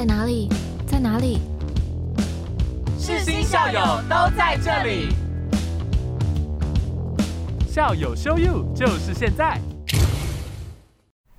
在哪里？在哪里？世新校友都在这里，校友 show you 就是现在。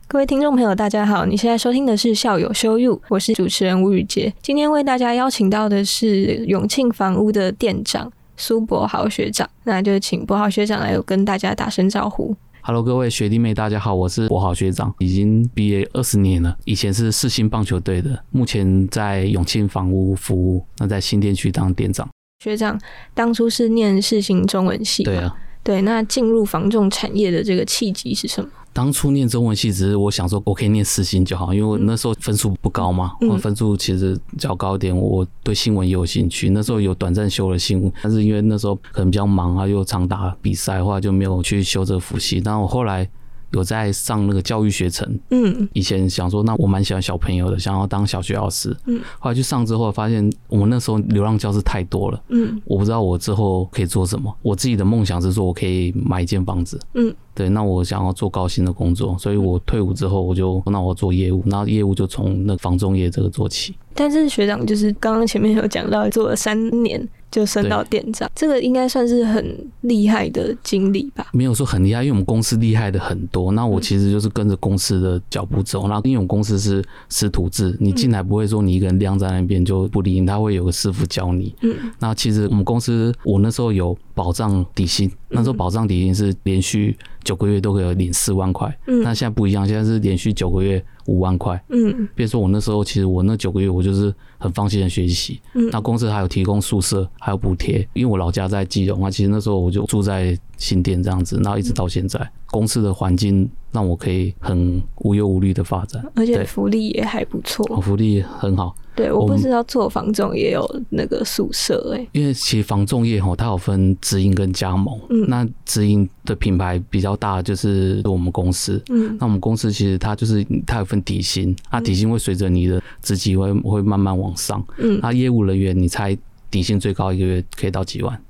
各位听众朋友，大家好！你现在收听的是《校友 show you》，我是主持人吴宇杰。今天为大家邀请到的是永庆房屋的店长苏博豪学长，那就请博豪学长来跟大家打声招呼。Hello，各位学弟妹，大家好，我是国豪学长，已经毕业二十年了。以前是世新棒球队的，目前在永庆房屋服务，那在新店区当店长。学长当初是念世新中文系，对啊，对。那进入房仲产业的这个契机是什么？当初念中文系，只是我想说，我可以念四星就好，因为我那时候分数不高嘛，嗯我分数其实较高一点，我对新闻也有兴趣。那时候有短暂修了新闻，但是因为那时候可能比较忙啊，又常打比赛，的话就没有去修这个辅系。但我后来有在上那个教育学程，嗯以前想说，那我蛮喜欢小朋友的，想要当小学老师。嗯，后来去上之后，发现我们那时候流浪教师太多了，嗯我不知道我之后可以做什么。我自己的梦想是说，我可以买一间房子。嗯，对，那我想要做高薪的工作，所以我退伍之后，我就那我做业务，那业务就从那房中业这个做起。但是学长就是刚刚前面有讲到，做了三年就升到店长，这个应该算是很厉害的经历吧？没有说很厉害，因为我们公司厉害的很多。那我其实就是跟着公司的脚步走。那因为我们公司是师徒制，你进来不会说你一个人晾在那边就不理你，他会有个师傅教你。嗯那其实我们公司我那时候有保障底薪，那时候保障底薪是连续九个月都可以领四万块。嗯那现在不一样，现在是连续九个月五万块。嗯比如说我那时候，其实我那九个月我就是很放心的学习。嗯那公司还有提供宿舍，还有补贴，因为我老家在基隆啊，其实那时候我就住在新店这样子，然后一直到现在，公司的环境让我可以很无忧无虑的发展，而且福利也还不错。我福利很好。对，我不知道做房仲也有那个宿舍哎、因为其实房仲业吼，它有分直营跟加盟。嗯那直营的品牌比较大，就是我们公司。嗯那我们公司其实它就是它有分底薪，啊，底薪会随着你的职级会会慢慢往上。嗯，那业务人员，你猜底薪最高一个月可以到几万？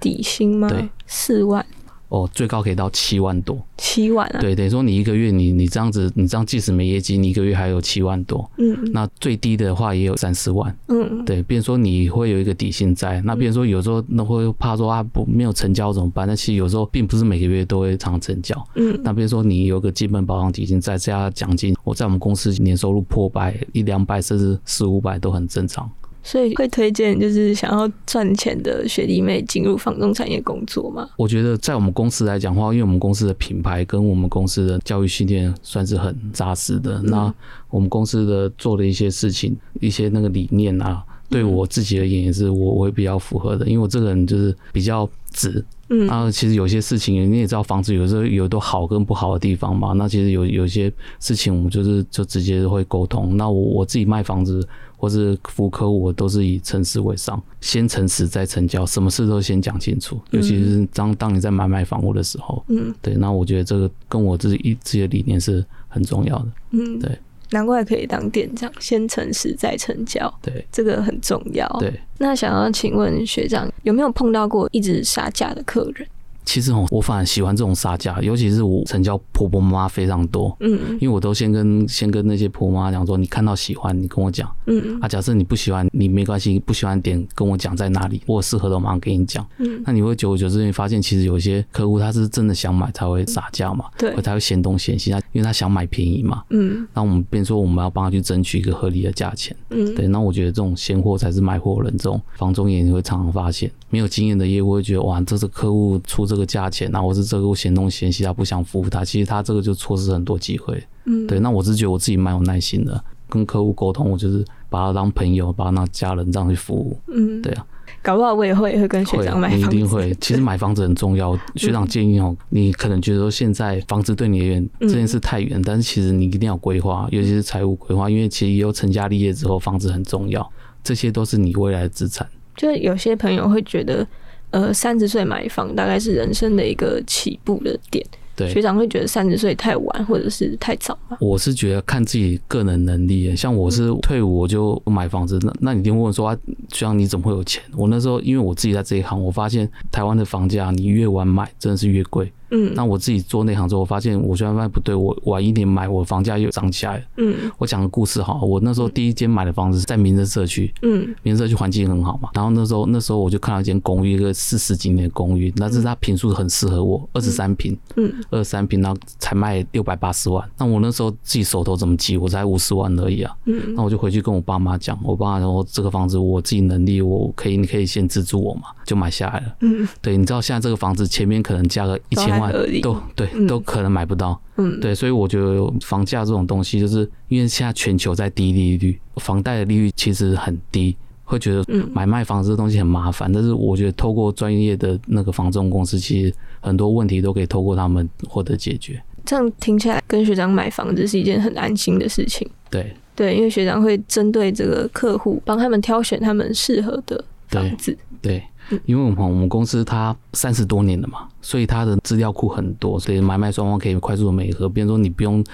底薪吗？对，四万、哦，最高可以到七万多。七万啊？对，等于说你一个月你你这样子，你这样即使没业绩，你一个月还有七万多。嗯那最低的话也有三四万。嗯，对，变成说你会有一个底薪在，那变成说有时候那会怕说啊不没有成交怎么办？那其实有时候并不是每个月都会常成交。嗯那比如说你有个基本保障底薪，再加奖金，我在我们公司年收入破百一两百甚至四五百都很正常。所以会推荐就是想要赚钱的学弟妹进入房仲产业工作吗？我觉得在我们公司来讲的话，因为我们公司的品牌跟我们公司的教育训练算是很扎实的。那我们公司的做的一些事情，一些那个理念啊，对我自己而言也是我我会比较符合的，因为我这个人就是比较直。嗯啊，其实有些事情你也知道，房子有时候有都好跟不好的地方嘛。那其实有有些事情我们就是就直接会沟通。那我我自己卖房子或是服务客户，我都是以诚实为上，先诚实再成交，什么事都先讲清楚。尤其是当当你在买卖房屋的时候，嗯对，那我觉得这个跟我自己自己的理念是很重要的。嗯，对，难怪可以当店长，先诚实再成交，对这个很重要。对，那想要请问学长，有没有碰到过一直杀价的客人？其实哦，我反而喜欢这种杀价，尤其是我成交婆婆妈妈非常多。嗯因为我都先跟先跟那些婆妈讲说，你看到喜欢，你跟我讲。嗯啊，假设你不喜欢，你没关系，不喜欢点跟我讲在哪里，我适合的我马上给你讲。嗯，那你会久而久之，你发现其实有一些客户他是真的想买才会杀价嘛，对或，才会嫌东嫌西，他因为他想买便宜嘛。嗯那我们变说我们要帮他去争取一个合理的价钱，嗯，对。那我觉得这种闲货才是买货人，这种房中也你会常常发现，没有经验的业务会觉得哇，这是客户出这个价钱啊，或是这个嫌东嫌西，他不想服务他，其实他这个就错失很多机会。嗯对，那我是觉得我自己蛮有耐心的，跟客户沟通，我就是把他当朋友，把他当家人这样去服务。嗯，对啊，搞不好我也会会跟学长买你一。定会。其实买房子很重要，学长建议哦，你可能觉得说现在房子对你而言这件事太远，但是其实你一定要规划，尤其是财务规划，因为其实以后成家立业之后，房子很重要，这些都是你未来的资产。就是有些朋友会觉得，呃，三十岁买房大概是人生的一个起步的点。对学，长会觉得三十岁太晚或者是太早吗？我是觉得看自己个人能力，像我是退伍我就买房子，那那你一定会问说啊，学长你怎么会有钱？我那时候因为我自己在这一行，我发现台湾的房价你越晚买真的是越贵。嗯那我自己做内行之后，我发现我觉得发现不对，我晚一点买，我房价又涨起来了。嗯我讲个故事哈，我那时候第一间买的房子是在民生社区，嗯民生社区环境很好嘛。然后那时候那时候我就看到一间公寓，一个四十几年的公寓，但是它平数很适合我，二十三平，嗯二十三平，然后才卖六百八十万。那我那时候自己手头怎么急，我才五十万而已啊。嗯那我就回去跟我爸妈讲，我爸妈说这个房子我自己能力，我可以，你可以先资助我嘛，就买下来了。嗯对，你知道现在这个房子前面可能加个一都千都对嗯，都可能买不到。嗯，对，所以我觉得房价这种东西，就是因为现在全球在低利率，房贷的利率其实很低，会觉得嗯买卖房子的东西很麻烦。但是我觉得透过专业的那个房仲公司，其实很多问题都可以透过他们获得解决。这样听起来跟学长买房子是一件很安心的事情。对对，因为学长会针对这个客户，帮他们挑选他们适合的房子。对嗯，因为我们我们公司它三十多年了嘛，所以它的资料库很多，所以买卖双方可以快速的美合。比如说你不用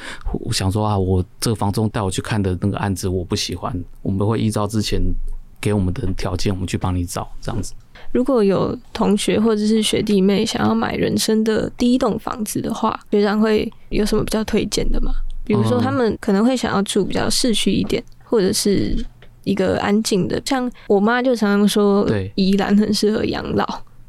想说啊，我这个房东带我去看的那个案子我不喜欢，我们会依照之前给我们的条件，我们去帮你找这样子。如果有同学或者是学弟妹想要买人生的第一栋房子的话，学长会有什么比较推荐的吗？比如说嗯他们可能会想要住比较市区一点，或者是一个安静的，像我妈就常常说，对宜兰很适合养老。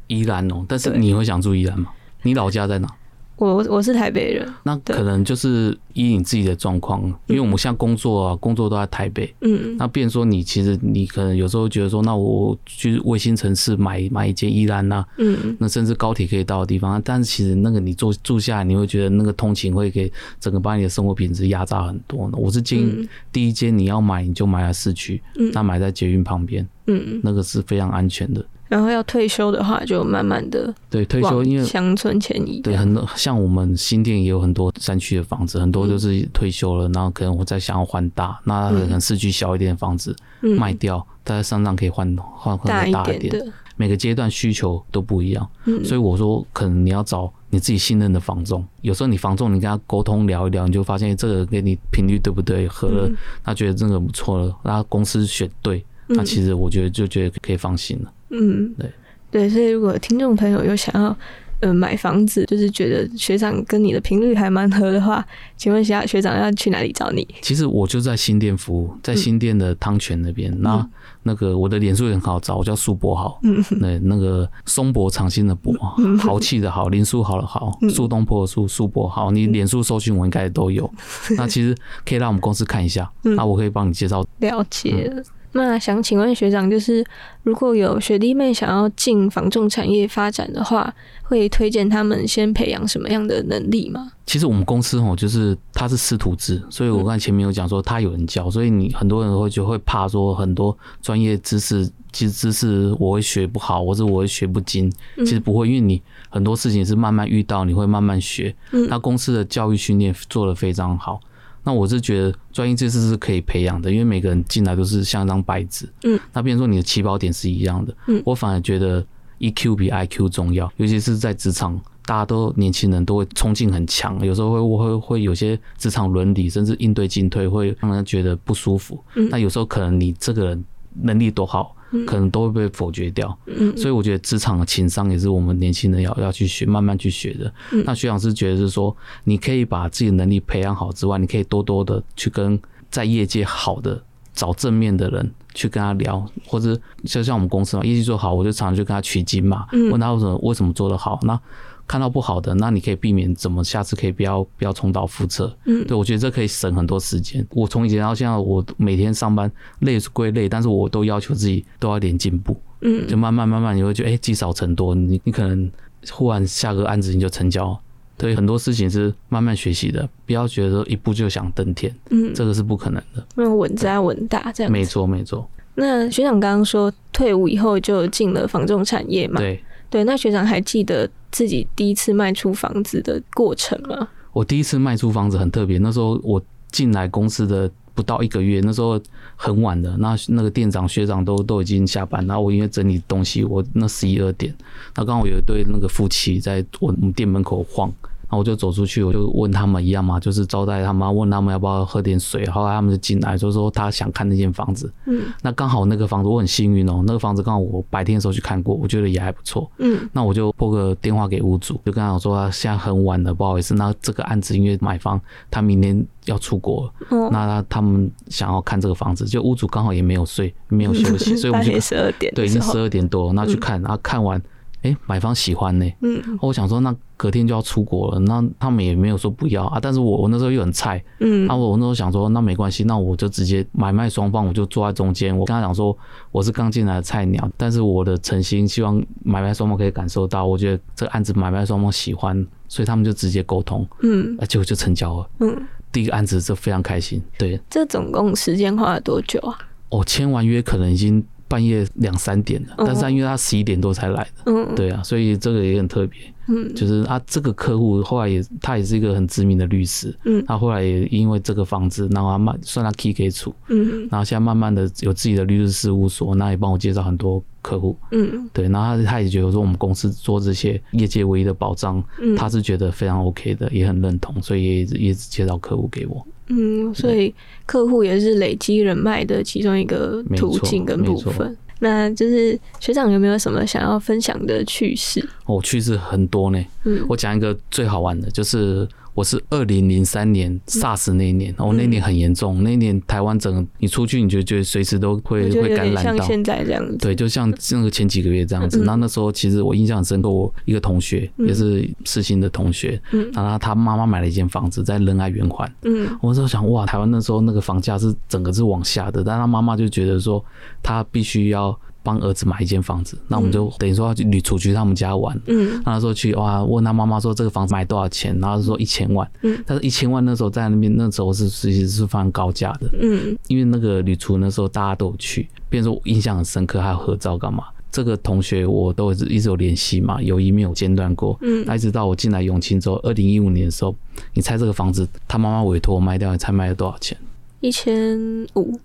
宜兰哦，但是你会想住宜兰吗？你老家在哪？我我是台北人，那可能就是依你自己的状况，因为我们像工作啊，工作都在台北，嗯。那变成说你其实你可能有时候觉得说，那我去卫星城市买买一件衣兰呐、嗯。那甚至高铁可以到的地方，但是其实那个你住住下来，你会觉得那个通勤会给整个把你的生活品质压榨很多。呢。我是建议嗯。第一间你要买你就买在市区，嗯。那买在捷运旁边，嗯，那个是非常安全的。然后要退休的话，就慢慢的对，退休因为乡村迁移。对，很多像我们新店也有很多山区的房子，很多嗯。就是退休了，然后可能我再想要换大，那可能市区小一点的房子嗯。卖掉，大家上上可以换换换大一个大一点。点的，每个阶段需求都不一样，嗯。所以我说可能你要找你自己信任的房仲，有时候你房仲你跟他沟通聊一聊，你就发现这个跟你频率对不对，合了，嗯。他觉得这个不错了，那公司选对，那其实我觉得就觉得可以放心了。嗯，对对，所以如果听众朋友有想要呃买房子，就是觉得学长跟你的频率还蛮合的话，请问一下学长要去哪里找你？其实我就在新店服务，在新店的汤泉那边。那那个我的脸书也很好找，我叫苏博豪。嗯对，那个松柏长青的柏，豪气的豪，林书豪的豪，嗯苏东坡的苏，苏博豪。你脸书搜寻我应该都有。那其实可以让我们公司看一下，嗯那我可以帮你介绍。了解了。那想请问学长，就是如果有学弟妹想要进房仲产业发展的话，会推荐他们先培养什么样的能力吗？其实我们公司哦，就是它是师徒制，所以我刚才前面有讲说，他有人教，所以你很多人会就会怕说很多专业知识，其实知识我会学不好，或者我会学不精。其实不会，因为你很多事情是慢慢遇到，你会慢慢学。嗯那公司的教育训练做得非常好。那我是觉得专业知识是可以培养的，因为每个人进来都是像一张白纸。嗯，那比如说你的起跑点是一样的。嗯我反而觉得 EQ 比 IQ 重要，尤其是在职场，大家都年轻人都会冲劲很强，有时候会会会有些职场伦理，甚至应对进退会让人觉得不舒服。嗯那有时候可能你这个人能力多好，可能都会被否决掉。嗯所以我觉得职场的情商也是我们年轻人要要去学，慢慢去学的。嗯那学长是觉得是说，你可以把自己的能力培养好之外，你可以多多的去跟在业界好的。找正面的人去跟他聊，或者就像我们公司嘛，业绩做好，我就常常去跟他取经嘛，嗯问他为什么为什么做得好。那看到不好的，那你可以避免怎么下次可以不要不要重蹈覆辙。嗯对我觉得这可以省很多时间。我从以前到现在，我每天上班累是归累，但是我都要求自己都要点进步。嗯就慢慢慢慢你会觉得，哎、积少成多，你你可能忽然下个案子你就成交。对，很多事情是慢慢学习的，不要觉得说一步就想登天，嗯，这个是不可能的。那稳扎稳打这样子。没错，没错，那学长刚刚说退伍以后就进了房仲产业嘛？对。对，那学长还记得自己第一次卖出房子的过程吗？我第一次卖出房子很特别，那时候我进来公司的不到一个月，那时候很晚的，那那个店长学长都都已经下班，然后我因为整理东西，我那十一二点，那刚好有一对那个夫妻在我我们店门口晃，然后我就走出去，我就问他们一样嘛，就是招待他们，问他们要不要喝点水。后来他们就进来，就说他想看那间房子。嗯那刚好那个房子我很幸运哦，那个房子刚好我白天的时候去看过，我觉得也还不错。嗯那我就拨个电话给屋主，就跟他讲说，他现在很晚了，不好意思，那这个案子因为买方他明天要出国，哦，那他他们想要看这个房子，就屋主刚好也没有睡，没有休息，所以我们就十二点，对已经十，二点多，那去看，然后看完，哎、买方喜欢呢、嗯我想说，那隔天就要出国了，那他们也没有说不要啊。但是我我那时候又很菜，嗯那我那时候想说，那没关系，那我就直接买卖双方，我就坐在中间。我跟他讲说，我是刚进来的菜鸟，但是我的诚心希望买卖双方可以感受到，我觉得这个案子买卖双方喜欢，所以他们就直接沟通，嗯啊，结果就成交了。嗯，第一个案子就非常开心，对，这总共时间花了多久啊？哦、签完约可能已经半夜两三点了，但是他因为他十一点多才来的，嗯，对啊，所以这个也很特别。嗯。就是啊，这个客户后来也他也是一个很知名的律师，嗯。他后来也因为这个房子，然后他慢算他 key 给处，嗯。然后现在慢慢的有自己的律师事务所，那也帮我介绍很多客户，嗯。对，然后他他也觉得说我们公司做这些业界唯一的保障，嗯，他是觉得非常 OK 的，也很认同，所以也也介绍客户给我。嗯，所以客户也是累积人脉的其中一个途径跟部分。那就是学长有没有什么想要分享的趣事？哦，趣事很多呢，嗯我讲一个最好玩的，就是我是二零零三年 SARS 那一年，哦，那一年很严重，那一年台湾整个你出去，你就觉得随时都会会感染到。像现在这样子。对，就像那个前几个月这样子。嗯那、那时候其实我印象很深刻，我一个同学、嗯也是世新的同学，嗯然后他他妈妈买了一间房子在仁爱圆环。嗯我那时候想，哇，台湾那时候那个房价是整个是往下的，但他妈妈就觉得说，他必须要帮儿子买一间房子。那我们就等于说要去旅出去他们家玩。嗯那时候去哇，问他妈妈说这个房子买多少钱，然后说一千万，嗯但是一千万那时候在那边那时候是其实是非常高价的，嗯因为那个旅厨那时候大家都有去，变成说我印象很深刻，还有合照干嘛？这个同学我都一直一直有联系嘛，友谊没有间断过。嗯那一直到我进来永清之后，二零一五年的时候，你猜这个房子他妈妈委托我卖掉，你猜卖了多少钱？一千五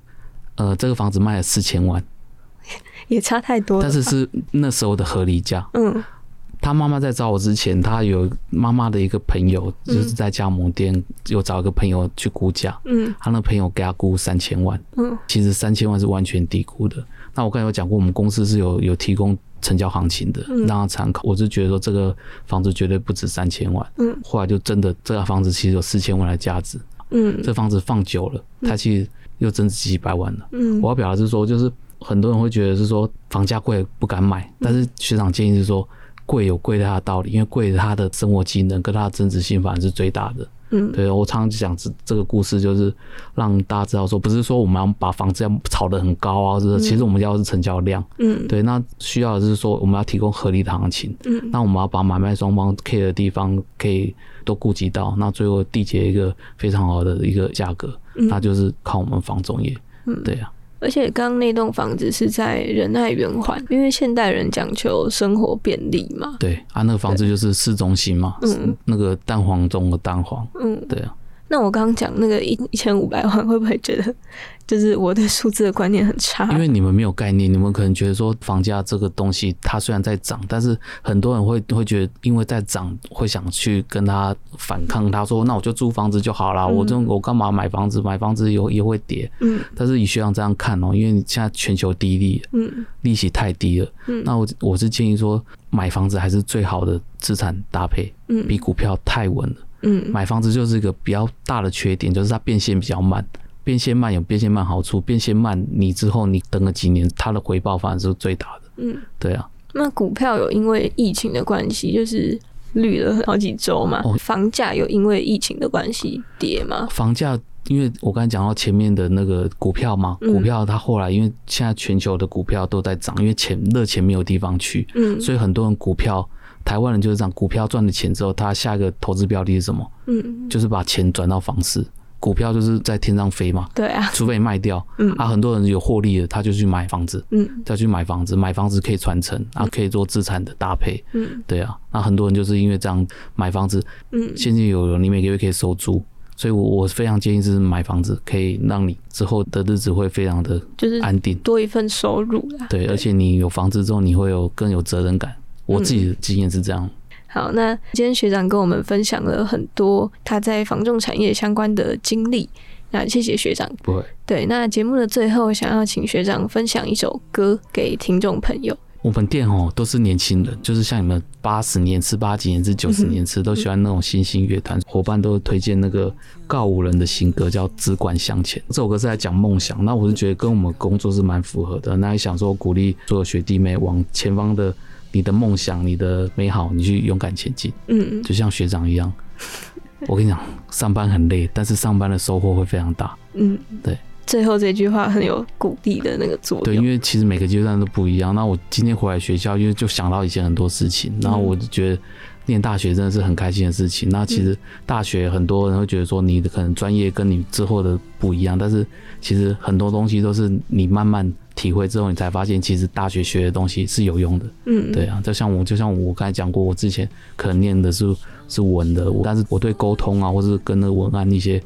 呃，这个房子卖了四千万，也差太多了。但是是那时候的合理价。嗯他妈妈在找我之前，他有妈妈的一个朋友，就是在加盟店有找一个朋友去估价，嗯他那朋友给他估三千万，嗯其实三千万是完全低估的。那我刚才有讲过，我们公司是有有提供成交行情的，嗯让他参考。我是觉得说这个房子绝对不止三千万，嗯后来就真的这个房子其实有四千万的价值。嗯这房子放久了，它其实又增值几百万了。嗯我要表达是说，就是很多人会觉得是说房价贵不敢买，但是学长建议是说，贵有贵它的道理，因为贵它的生活机能跟它的增值性反而是最大的。嗯对我常常讲这这个故事，就是让大家知道说，不是说我们要把房子要炒得很高啊，就是其实我们要的是成交量。嗯对，那需要的是说我们要提供合理的行情，嗯那我们要把买卖双方 care 的地方可以都顾及到，那最后缔结一个非常好的一个价格，嗯那就是靠我们房中业。嗯对啊。而且刚刚那栋房子是在仁爱圆环，因为现代人讲求生活便利嘛。对啊，那个房子就是市中心嘛，嗯。那个蛋黄中的蛋黄，嗯，对啊，那我刚刚讲那个一一千五百万，会不会觉得就是我对数字的观念很差？因为你们没有概念，你们可能觉得说房价这个东西它虽然在涨，但是很多人会会觉得因为在涨，会想去跟他反抗，他说那我就租房子就好了，嗯我这我干嘛买房子？买房子有也会跌，嗯但是以学长这样看哦，因为你现在全球低利，嗯利息太低了，嗯那我我是建议说买房子还是最好的资产搭配，嗯比股票太稳了。嗯买房子就是一个比较大的缺点，就是它变现比较慢。变现慢有变现慢好处，变现慢你之后你等个几年，它的回报反而是最大的。嗯。对啊，那股票有因为疫情的关系，就是绿了好几周嘛。哦房价有因为疫情的关系跌吗？房价因为我刚才讲到前面的那个股票嘛，嗯股票它后来因为现在全球的股票都在涨，因为钱热钱没有地方去，嗯所以很多人股票台湾人就是这样，股票赚了钱之后，他下一个投资标的是什么？嗯，就是把钱转到房市。股票就是在天上飞嘛，对啊，除非你卖掉，嗯。啊，很多人有获利了，他就去买房子，嗯。再去买房子，买房子可以传承啊，可以做资产的搭配，嗯。对啊，那很多人就是因为这样买房子，嗯。现金有有，你每个月可以收租，所以我我非常建议是买房子，可以让你之后的日子会非常的就是安定，多一份收入啦。对，而且你有房子之后，你会有更有责任感。我自己的经验是这样，好，那今天学长跟我们分享了很多他在房仲产业相关的经历，那谢谢学长。不会，对，那节目的最后，想要请学长分享一首歌给听众朋友。我们店哦都是年轻人，就是像你们八十年次、八几年次、九十年次都喜欢那种新兴乐团，伙伴都推荐那个告五人的新歌叫《只管向前》。这首歌是在讲梦想，那我是觉得跟我们工作是蛮符合的。那也想说鼓励所有学弟妹往前方的你的梦想、你的美好，你去勇敢前进。嗯，就像学长一样，我跟你讲，上班很累，但是上班的收获会非常大。嗯，对。最后这句话很有鼓励的那个作用。对，因为其实每个阶段都不一样。那我今天回来学校，因为就想到以前很多事情，然后我就觉得念大学真的是很开心的事情。那其实大学很多人会觉得说你的可能专业跟你之后的不一样，但是其实很多东西都是你慢慢体会之后，你才发现其实大学学的东西是有用的。嗯，对啊，就像我就像我刚才讲过，我之前可能念的是是文的，但是我对沟通啊，或是跟那个文案一些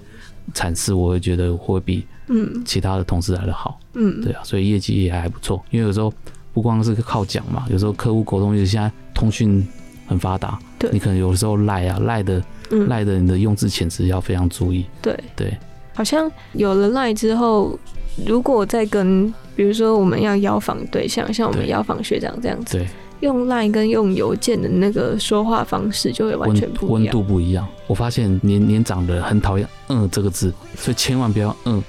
阐释，我会觉得会比。嗯，其他的同事来的好，嗯，对啊，所以业绩也还不错。因为有时候不光是靠讲嘛，有时候客户沟通，就是现在通讯很发达，对，你可能有的时候赖啊赖的，赖的你的用字遣词要非常注意。对对，好像有了赖之后，如果再跟，比如说我们要邀访对象，像我们邀访学长这样子，对，用赖跟用邮件的那个说话方式就会完全不一样温度不一样。我发现年年长的很讨厌“嗯”这个字，所以千万不要“嗯”。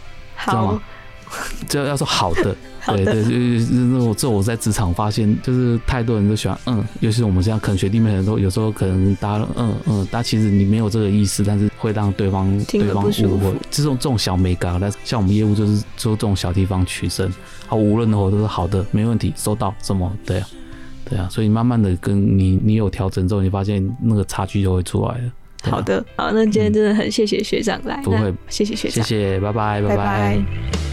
知道吗？这要说好的，对对，就是那我这我在职场发现，就是太多人都喜欢嗯，尤其是我们这样可能学弟妹很多，有时候可能大家嗯嗯，但其实你没有这个意思，但是会让对方对方误会，这种这种小美感，但是像我们业务就是做这种小地方取胜，好，无论的话都是好的，没问题，收到，什么对啊，对啊，所以慢慢的跟你你有调整之后，你发现那个差距就会出来了。好的，好，那今天真的很谢谢学长来，不会，谢谢学长，谢谢，拜拜，拜拜。厚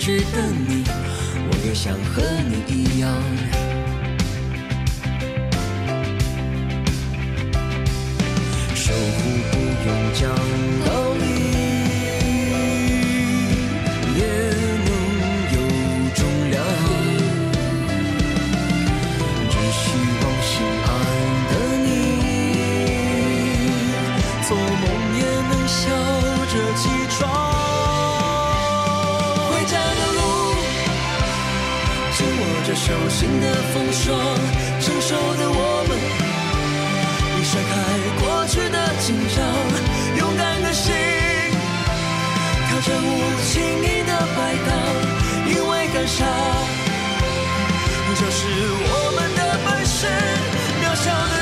值得你，我也想和你一样，守护不用讲为感伤，就是我们的本事。渺小的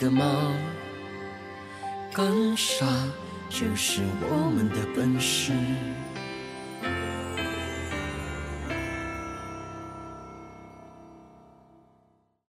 的吗？干啥就是我们的本事。